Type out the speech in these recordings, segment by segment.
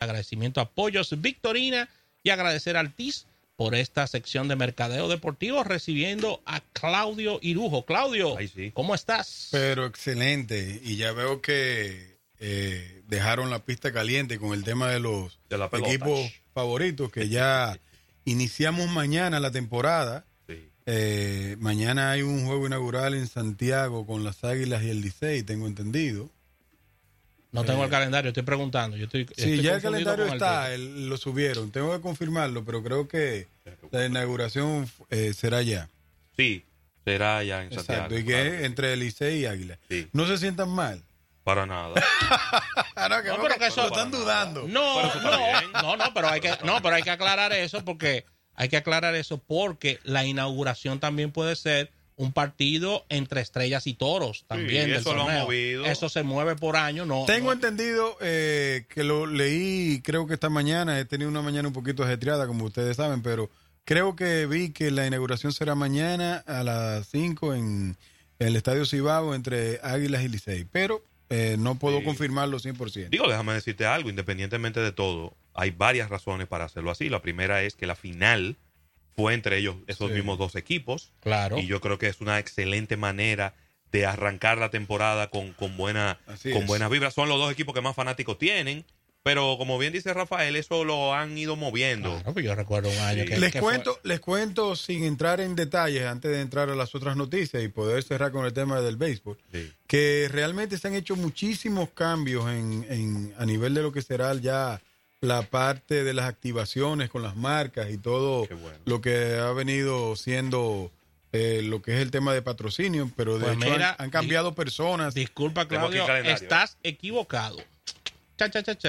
Agradecimiento a Pollos Victorina y agradecer al TIS por esta sección de Mercadeo Deportivo, recibiendo a Claudio Irujo. Claudio, ¿cómo estás? Pero excelente. Y ya veo que eh, dejaron la pista caliente con el tema de los equipos favoritos, que ya iniciamos mañana la temporada. Eh, mañana hay un juego inaugural en Santiago con las Águilas y el Licey, tengo entendido. No tengo el eh, calendario, estoy preguntando. Yo estoy, sí, ya el calendario está, lo subieron. Tengo que confirmarlo, pero creo que la inauguración eh, será ya. Sí, será ya en Santiago. Exacto, y que entre Licey y Águila. No se sientan mal. Para nada. no, pero que eso, lo están dudando. No, no, no, no, pero hay que, no, pero hay que aclarar eso porque hay que aclarar eso porque la inauguración también puede ser un partido entre estrellas y toros también. eso lo han movido. Eso se mueve por año. No, Tengo entendido eh, que lo leí, creo que esta mañana, he tenido una mañana un poquito ajetreada, como ustedes saben, pero creo que vi que la inauguración será mañana a las 5 en el Estadio Cibao entre Águilas y Licey. Pero eh, no puedo confirmarlo 100%. Digo, déjame decirte algo, independientemente de todo, hay varias razones para hacerlo así. La primera es que la final fue entre ellos, esos mismos dos equipos. Claro. Y yo creo que es una excelente manera de arrancar la temporada con, con, buena, con buenas vibras. Son los dos equipos que más fanáticos tienen. Pero como bien dice Rafael, eso lo han ido moviendo. Claro, pues yo recuerdo un año que, les cuento, les cuento sin entrar en detalles antes de entrar a las otras noticias y poder cerrar con el tema del béisbol, que realmente se han hecho muchísimos cambios en, en, a nivel de lo que será ya la parte de las activaciones con las marcas y todo lo que ha venido siendo eh, lo que es el tema de patrocinio, pero de pues hecho han, cambiado personas. Disculpa, Claudio, estás equivocado.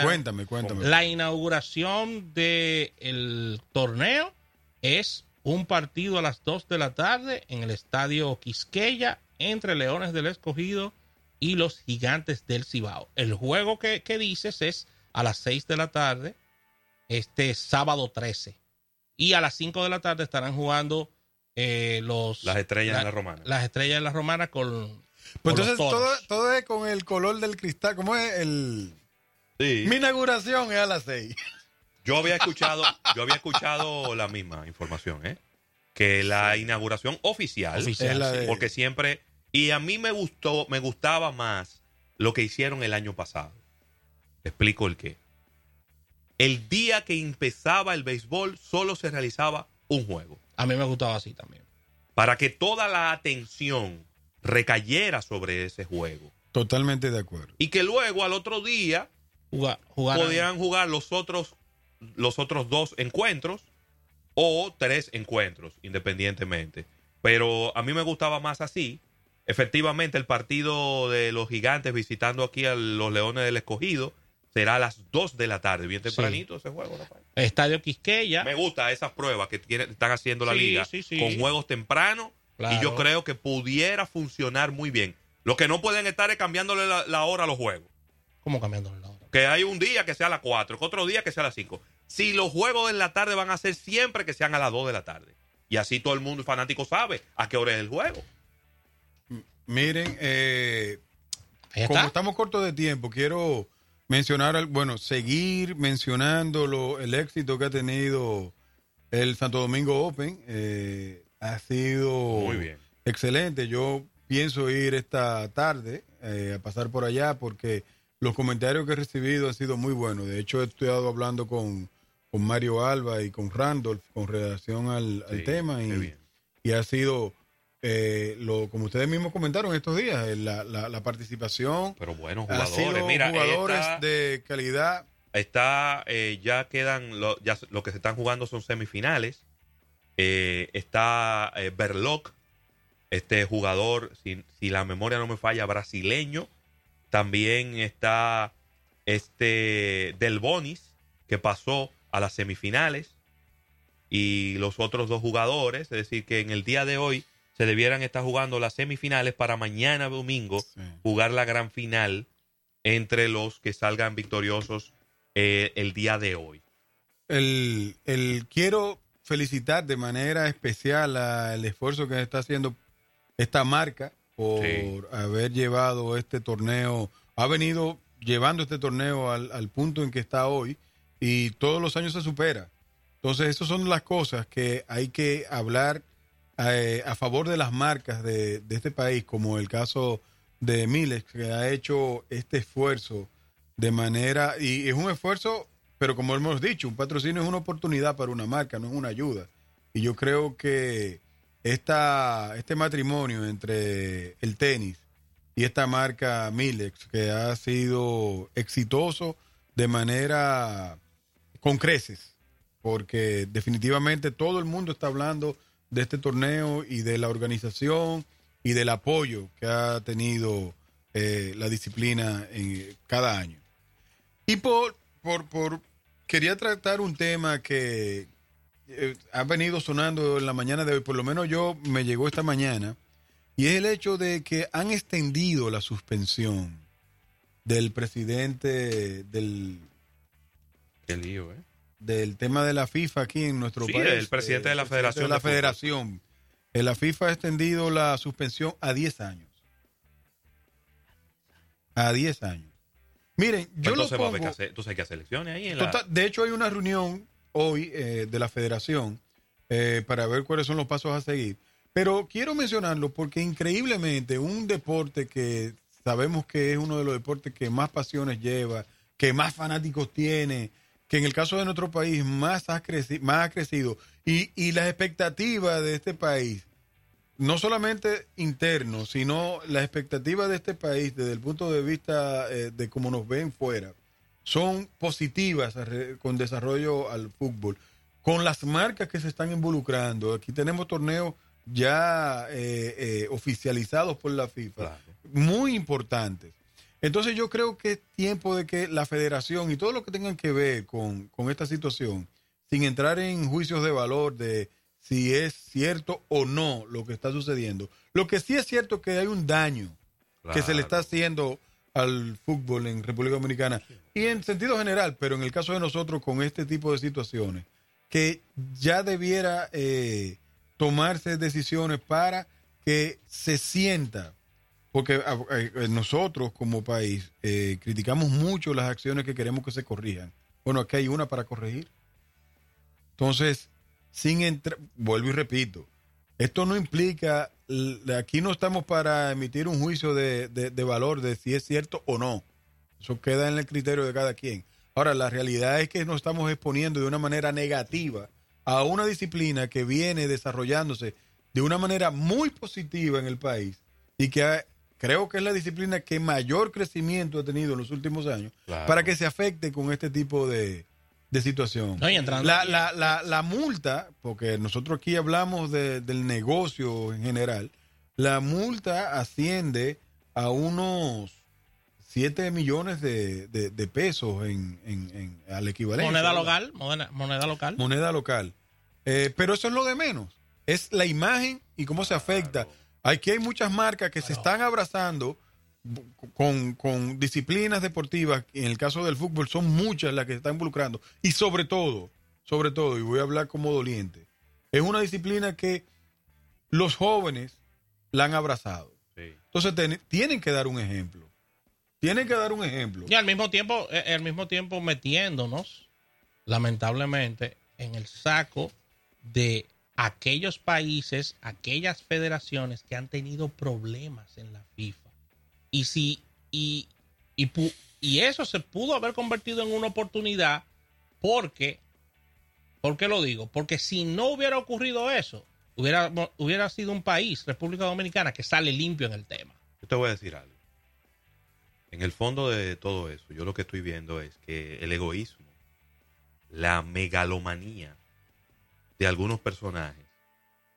Cuéntame, cuéntame. La inauguración del torneo es un partido a las 2 de la tarde en el estadio Quisqueya entre Leones del Escogido y los Gigantes del Cibao. El juego que, que dices es a las 6 de la tarde, este sábado 13. Y a las 5 de la tarde estarán jugando eh, los... Las estrellas de la romana. Las estrellas de la romana con... Pues entonces todo, todo, es con el color del cristal. ¿Cómo es el...? Sí. Mi inauguración es a las 6. Yo había escuchado, yo había escuchado la misma información, ¿eh? Que la inauguración oficial, oficial porque siempre y a mí me gustó, me gustaba más lo que hicieron el año pasado explico el qué. El día que empezaba el béisbol solo se realizaba un juego. A mí me gustaba así también. Para que toda la atención recayera sobre ese juego. Totalmente de acuerdo. Y que luego al otro día podían jugar los otros, los otros dos encuentros o tres encuentros, independientemente. Pero a mí me gustaba más así. Efectivamente, el partido de los gigantes visitando aquí a los Leones del Escogido será a las 2 de la tarde, bien tempranito ese juego. Estadio Quisqueya. Me gusta esas pruebas que están haciendo la liga con juegos tempranos y yo creo que pudiera funcionar muy bien. Lo que no pueden estar es cambiándole la, hora a los juegos. ¿Cómo cambiándole la hora? Que hay un día que sea a las 4, que otro día que sea a las 5. Si los juegos en la tarde van a ser siempre que sean a las 2 de la tarde. Y así todo el mundo fanático sabe a qué hora es el juego. Miren, eh, como estamos cortos de tiempo, quiero mencionar, bueno, seguir mencionando lo, el éxito que ha tenido el Santo Domingo Open. Eh, ha sido excelente. Yo pienso ir esta tarde eh, a pasar por allá porque los comentarios que he recibido han sido muy buenos. De hecho, he estado hablando con, con Mario Alba y con Randolph con relación al, tema y, y ha sido eh, lo, como ustedes mismos comentaron estos días, eh, la, la, participación. Pero buenos jugadores, mira, jugadores de calidad. Está, eh, ya quedan, lo, ya lo que se están jugando son semifinales. está Berloc, este jugador, si, si, la memoria no me falla, brasileño. También está este Del Bonis, que pasó a las semifinales. Y los otros dos jugadores, es decir, que en el día de hoy se debieran estar jugando las semifinales para mañana domingo jugar la gran final entre los que salgan victoriosos eh, el día de hoy. El, el, quiero felicitar de manera especial al esfuerzo que está haciendo esta marca por haber llevado este torneo, ha venido llevando este torneo al, al, punto en que está hoy y todos los años se supera. Entonces, esas son las cosas que hay que hablar eh, a favor de las marcas de, este país, como el caso de Miles, que ha hecho este esfuerzo de manera, y es un esfuerzo, pero como hemos dicho, un patrocinio es una oportunidad para una marca, no es una ayuda. Y yo creo que esta, este matrimonio entre el tenis y esta marca Milex, que ha sido exitoso de manera con creces, porque definitivamente todo el mundo está hablando de este torneo y de la organización y del apoyo que ha tenido eh, la disciplina en cada año. Y por, por, por, quería tratar un tema que eh, ha venido sonando en la mañana de hoy, por lo menos yo me llegó esta mañana, y es el hecho de que han extendido la suspensión del presidente del... Qué lío, ¿eh? Del tema de la FIFA aquí en nuestro sí, país. el presidente de la Federación. De la Federación. Eh, la FIFA ha extendido la suspensión a 10 años. A 10 años. Miren, yo entonces, lo pongo, hacer, entonces hay que hacer elecciones ahí. En total, la... De hecho, hay una reunión hoy eh, de la Federación eh, para ver cuáles son los pasos a seguir. Pero quiero mencionarlo porque increíblemente un deporte que sabemos que es uno de los deportes que más pasiones lleva, que más fanáticos tiene, que en el caso de nuestro país más ha, creci más ha crecido y, y las expectativas de este país, no solamente interno, sino las expectativas de este país desde el punto de vista eh, de cómo nos ven fuera, son positivas con desarrollo al fútbol, con las marcas que se están involucrando. Aquí tenemos torneos ya eh, eh, oficializados por la FIFA, claro. muy importantes. Entonces yo creo que es tiempo de que la federación y todo lo que tengan que ver con, con esta situación, sin entrar en juicios de valor de si es cierto o no lo que está sucediendo, lo que sí es cierto es que hay un daño claro. que se le está haciendo al fútbol en República Dominicana y en sentido general, pero en el caso de nosotros con este tipo de situaciones, que ya debiera eh, tomarse decisiones para que se sienta, porque eh, nosotros como país eh, criticamos mucho las acciones que queremos que se corrijan. Bueno, aquí hay una para corregir. Entonces, sin entrar, vuelvo y repito, esto no implica, aquí no estamos para emitir un juicio de, de, de, valor de si es cierto o no. Eso queda en el criterio de cada quien. Ahora, la realidad es que nos estamos exponiendo de una manera negativa a una disciplina que viene desarrollándose de una manera muy positiva en el país y que ha, creo que es la disciplina que mayor crecimiento ha tenido en los últimos años claro. para que se afecte con este tipo de, de situación. No, la, la, la, la, multa, porque nosotros aquí hablamos de, del negocio en general, la multa asciende a unos 7 millones de, de, de pesos en, en, en, al equivalente. Moneda local, moneda, moneda local. Moneda local. Eh, pero eso es lo de menos. Es la imagen y cómo se afecta. Aquí hay muchas marcas que se están abrazando con, con, disciplinas deportivas, en el caso del fútbol son muchas las que se están involucrando, y sobre todo, sobre todo, y voy a hablar como doliente, es una disciplina que los jóvenes la han abrazado. Sí. Entonces ten, tienen que dar un ejemplo. Tienen que dar un ejemplo. Y al mismo tiempo, eh, al mismo tiempo metiéndonos, lamentablemente, en el saco de aquellos países, aquellas federaciones que han tenido problemas en la FIFA y si y, y, eso se pudo haber convertido en una oportunidad porque ¿por qué lo digo? Porque si no hubiera ocurrido eso, hubiera, hubiera sido un país, República Dominicana, que sale limpio en el tema. Yo te voy a decir algo. En el fondo de todo eso, yo lo que estoy viendo es que el egoísmo, la megalomanía de algunos personajes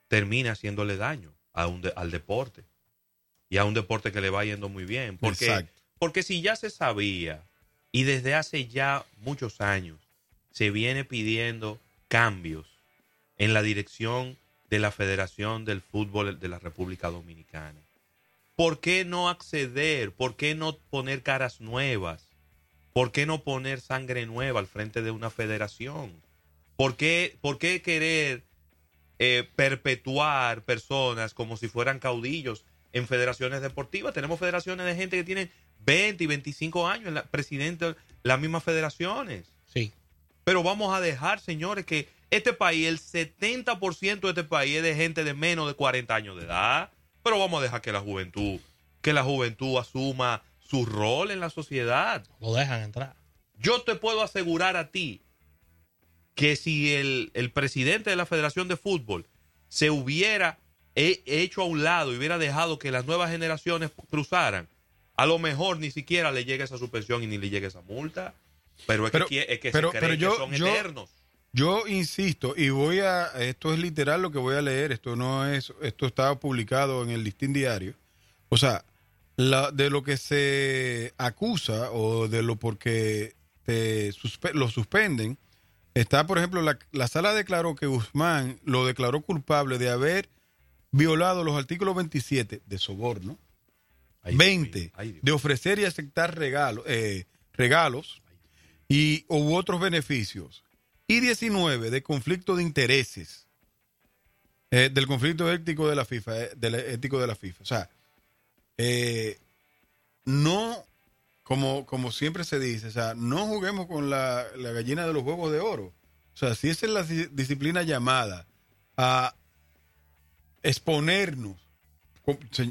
termina haciéndole daño a un de, al deporte y a un deporte que le va yendo muy bien. Porque, Exacto. porque si ya se sabía y desde hace ya muchos años se viene pidiendo cambios en la dirección de la Federación del Fútbol de la República Dominicana. ¿Por qué no acceder? ¿Por qué no poner caras nuevas? ¿Por qué no poner sangre nueva al frente de una federación? ¿Por qué, por qué querer eh, perpetuar personas como si fueran caudillos en federaciones deportivas. Tenemos federaciones de gente que tienen 20 y 25 años, la, presidente de las mismas federaciones. Sí. Pero vamos a dejar, señores, que este país, el 70% de este país es de gente de menos de 40 años de edad. Pero vamos a dejar que la juventud, que la juventud asuma su rol en la sociedad. Lo dejan entrar. Yo te puedo asegurar a ti que si el, el presidente de la Federación de Fútbol se hubiera hecho a un lado y hubiera dejado que las nuevas generaciones cruzaran, a lo mejor ni siquiera le llega esa suspensión y ni le llega esa multa. Pero es que, es que, pero, se pero yo, que son eternos. Yo insisto, y voy a, esto es literal lo que voy a leer, esto no es, esto está publicado en el Listín Diario. O sea, la, de lo que se acusa o de lo porque te lo suspenden, está, por ejemplo, la, la sala declaró que Guzmán lo declaró culpable de haber violado los artículos 27 de soborno, 20 de ofrecer y aceptar regalo, eh, regalos y u otros beneficios y 19 de conflicto de intereses eh, del conflicto ético de la FIFA, eh, del ético de la FIFA. O sea, no como, como siempre se dice, o sea, no juguemos con la, la gallina de los huevos de oro. O sea, si esa es la disciplina llamada a exponernos,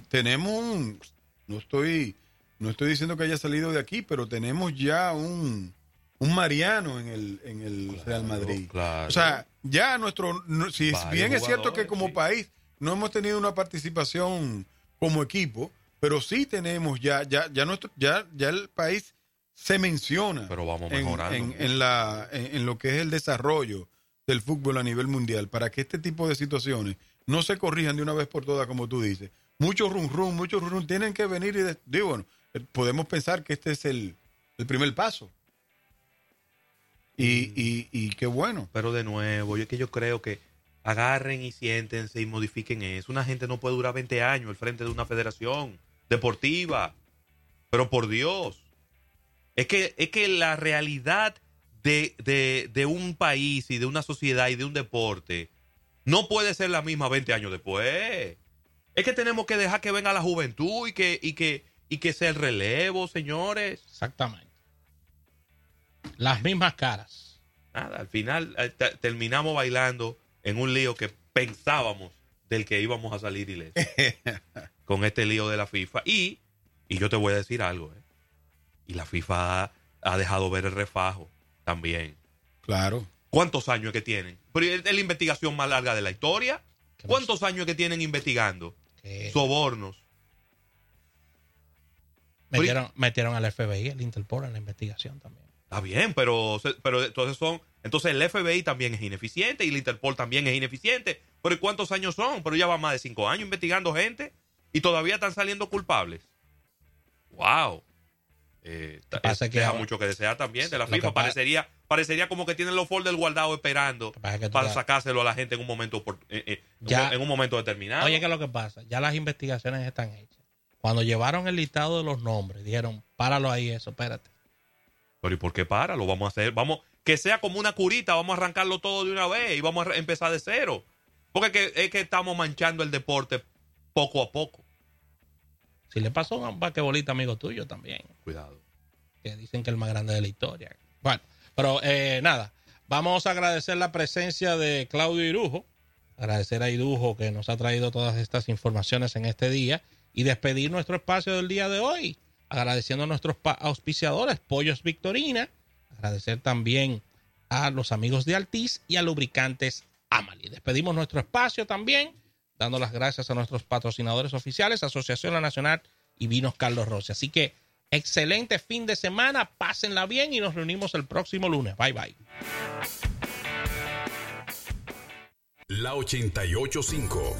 tenemos un, no estoy, no estoy diciendo que haya salido de aquí, pero tenemos ya un, un Mariano en el, en el Real Madrid. O sea, ya nuestro, si bien es cierto que como país no hemos tenido una participación como equipo, pero sí tenemos ya, ya, ya nuestro, ya, ya el país se menciona pero vamos en, en, la, en, lo que es el desarrollo del fútbol a nivel mundial para que este tipo de situaciones no se corrijan de una vez por todas, como tú dices. Muchos rum rum, muchos rum rum tienen que venir y digo, bueno, eh, podemos pensar que este es el, el primer paso. Y, mm. y, y, qué bueno. Pero de nuevo, yo que yo creo que agarren y siéntense y modifiquen eso. Una gente no puede durar 20 años al frente de una federación deportiva. Pero por Dios. Es que, es que la realidad de, de, un país y de una sociedad y de un deporte no puede ser la misma 20 años después. Es que tenemos que dejar que venga la juventud y que, y que, y que sea el relevo, señores. Exactamente. Las mismas caras. Nada, al final eh, terminamos bailando en un lío que pensábamos del que íbamos a salir ileso. con este lío de la FIFA. Y, y yo te voy a decir algo, ¿eh? y la FIFA ha, dejado ver el refajo también. Claro. ¿Cuántos años que tienen? es la investigación más larga de la historia. ¿Cuántos años que tienen investigando? Sobornos. Metieron, metieron al FBI, el Interpol en la investigación también. Está bien, pero, pero entonces son. Entonces el FBI también es ineficiente y el Interpol también es ineficiente. Pero ¿cuántos años son? Pero ya va más de cinco años investigando gente y todavía están saliendo culpables. ¡Wow! Eh, que deja mucho que desear también de la FIFA. Parecería, parecería como que tienen los folders guardados esperando para sacárselo a la gente en un momento eh, eh, en un momento determinado. Oye, ¿qué es lo que pasa? Ya las investigaciones están hechas. Cuando llevaron el listado de los nombres, dijeron, páralo ahí eso, espérate. Pero ¿y por qué para? Lo vamos a hacer. Vamos, que sea como una curita, vamos a arrancarlo todo de una vez y vamos a empezar de cero. Porque es que estamos manchando el deporte poco a poco. Si le pasó a un basquetbolista amigo tuyo también. Cuidado. Que dicen que es el más grande de la historia. Bueno, pero eh, nada, vamos a agradecer la presencia de Claudio Irujo, agradecer a Irujo que nos ha traído todas estas informaciones en este día y despedir nuestro espacio del día de hoy, agradeciendo a nuestros auspiciadores, Pollos Victorina, agradecer también a los amigos de Altiz y a Lubricantes Amali. Despedimos nuestro espacio también dando las gracias a nuestros patrocinadores oficiales, Asociación La Nacional y Vinos Carlos Rossi. Así que excelente fin de semana, pásenla bien y nos reunimos el próximo lunes. Bye bye. La 885